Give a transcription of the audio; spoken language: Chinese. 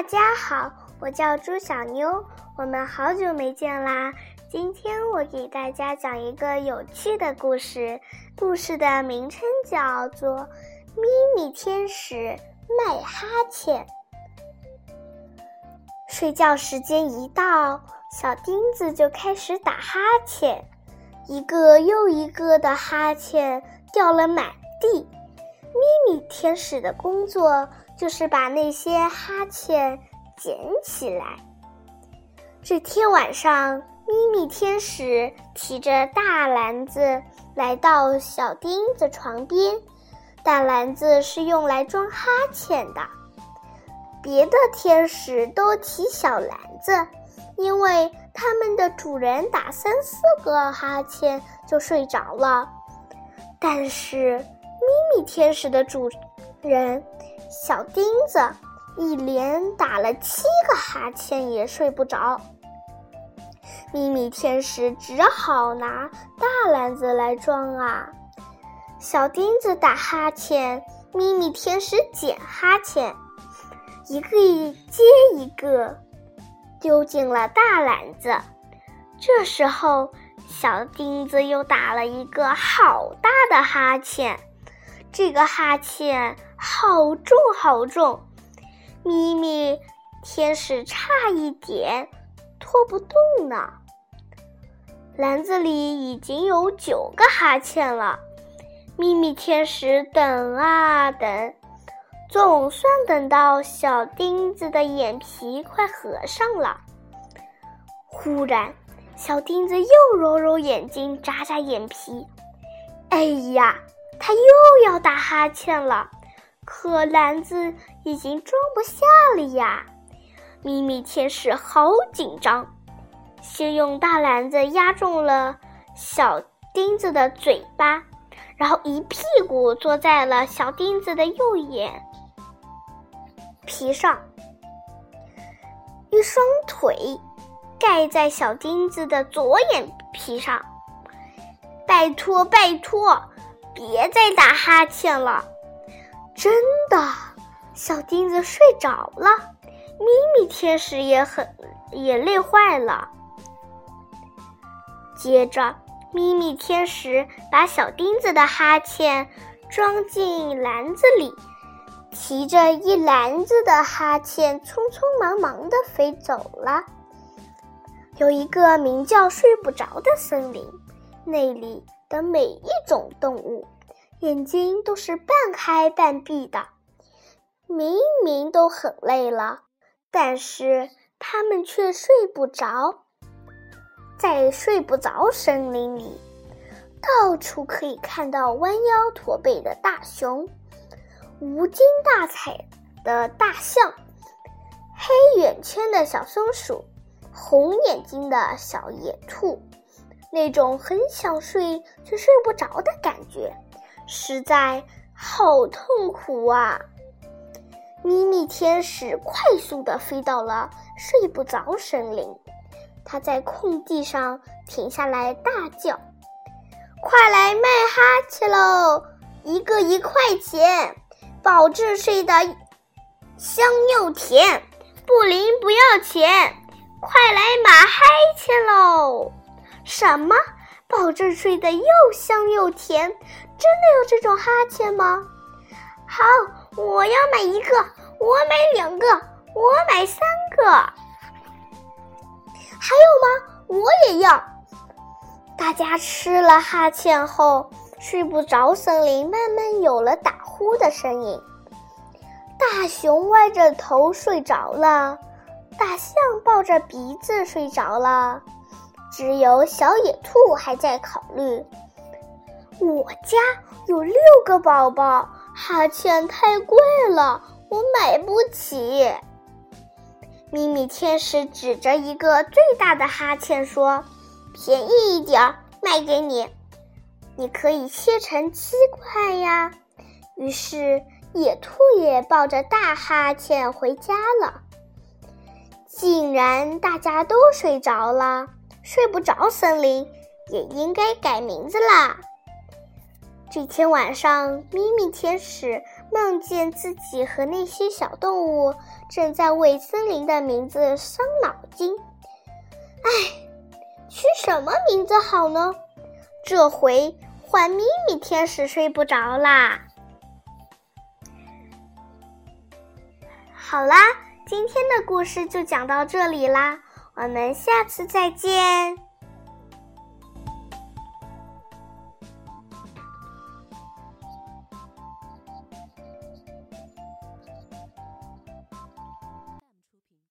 大家好，我叫朱小妞，我们好久没见啦。今天我给大家讲一个有趣的故事，故事的名称叫做《咪咪天使卖哈欠》。睡觉时间一到，小钉子就开始打哈欠，一个又一个的哈欠掉了满地。咪咪天使的工作就是把那些哈欠捡起来。这天晚上，咪咪天使提着大篮子来到小钉子床边，大篮子是用来装哈欠的。别的天使都提小篮子，因为他们的主人打三四个哈欠就睡着了。但是咪咪天使的主人小钉子一连打了七个哈欠也睡不着。咪咪天使只好拿大篮子来装啊。小钉子打哈欠，咪咪天使捡哈欠。一个一接一个丢进了大篮子。这时候，小钉子又打了一个好大的哈欠，这个哈欠好重好重，咪咪天使差一点拖不动呢。篮子里已经有九个哈欠了，咪咪天使等啊等。总算等到小钉子的眼皮快合上了，忽然，小钉子又揉揉眼睛，眨眨眼皮。哎呀，他又要打哈欠了，可篮子已经装不下了呀！咪咪天使好紧张，先用大篮子压中了小钉子的嘴巴，然后一屁股坐在了小钉子的右眼。皮上，一双腿盖在小钉子的左眼皮上。拜托，拜托，别再打哈欠了！真的，小钉子睡着了。咪咪天使也很也累坏了。接着，咪咪天使把小钉子的哈欠装进篮子里。提着一篮子的哈欠，匆匆忙忙的飞走了。有一个名叫“睡不着”的森林，那里的每一种动物眼睛都是半开半闭的，明明都很累了，但是它们却睡不着。在睡不着森林里，到处可以看到弯腰驼背的大熊。无精打采的大象，黑眼圈的小松鼠，红眼睛的小野兔，那种很想睡却睡不着的感觉，实在好痛苦啊！咪咪天使快速地飞到了睡不着森林，它在空地上停下来，大叫：“快来卖哈欠喽！一个一块钱！”保证睡得香又甜，不灵不要钱，快来买嗨欠喽！什么？保证睡得又香又甜？真的有这种哈欠吗？好，我要买一个，我买两个，我买三个。还有吗？我也要。大家吃了哈欠后。睡不着，森林慢慢有了打呼的声音。大熊歪着头睡着了，大象抱着鼻子睡着了，只有小野兔还在考虑：我家有六个宝宝，哈欠太贵了，我买不起。咪咪天使指着一个最大的哈欠说：“便宜一点儿，卖给你。”你可以切成七块呀。于是野兔也抱着大哈欠回家了。竟然大家都睡着了，睡不着森林也应该改名字啦。这天晚上，咪咪天使梦见自己和那些小动物正在为森林的名字伤脑筋。唉，取什么名字好呢？这回换咪咪天使睡不着啦。好啦，今天的故事就讲到这里啦，我们下次再见。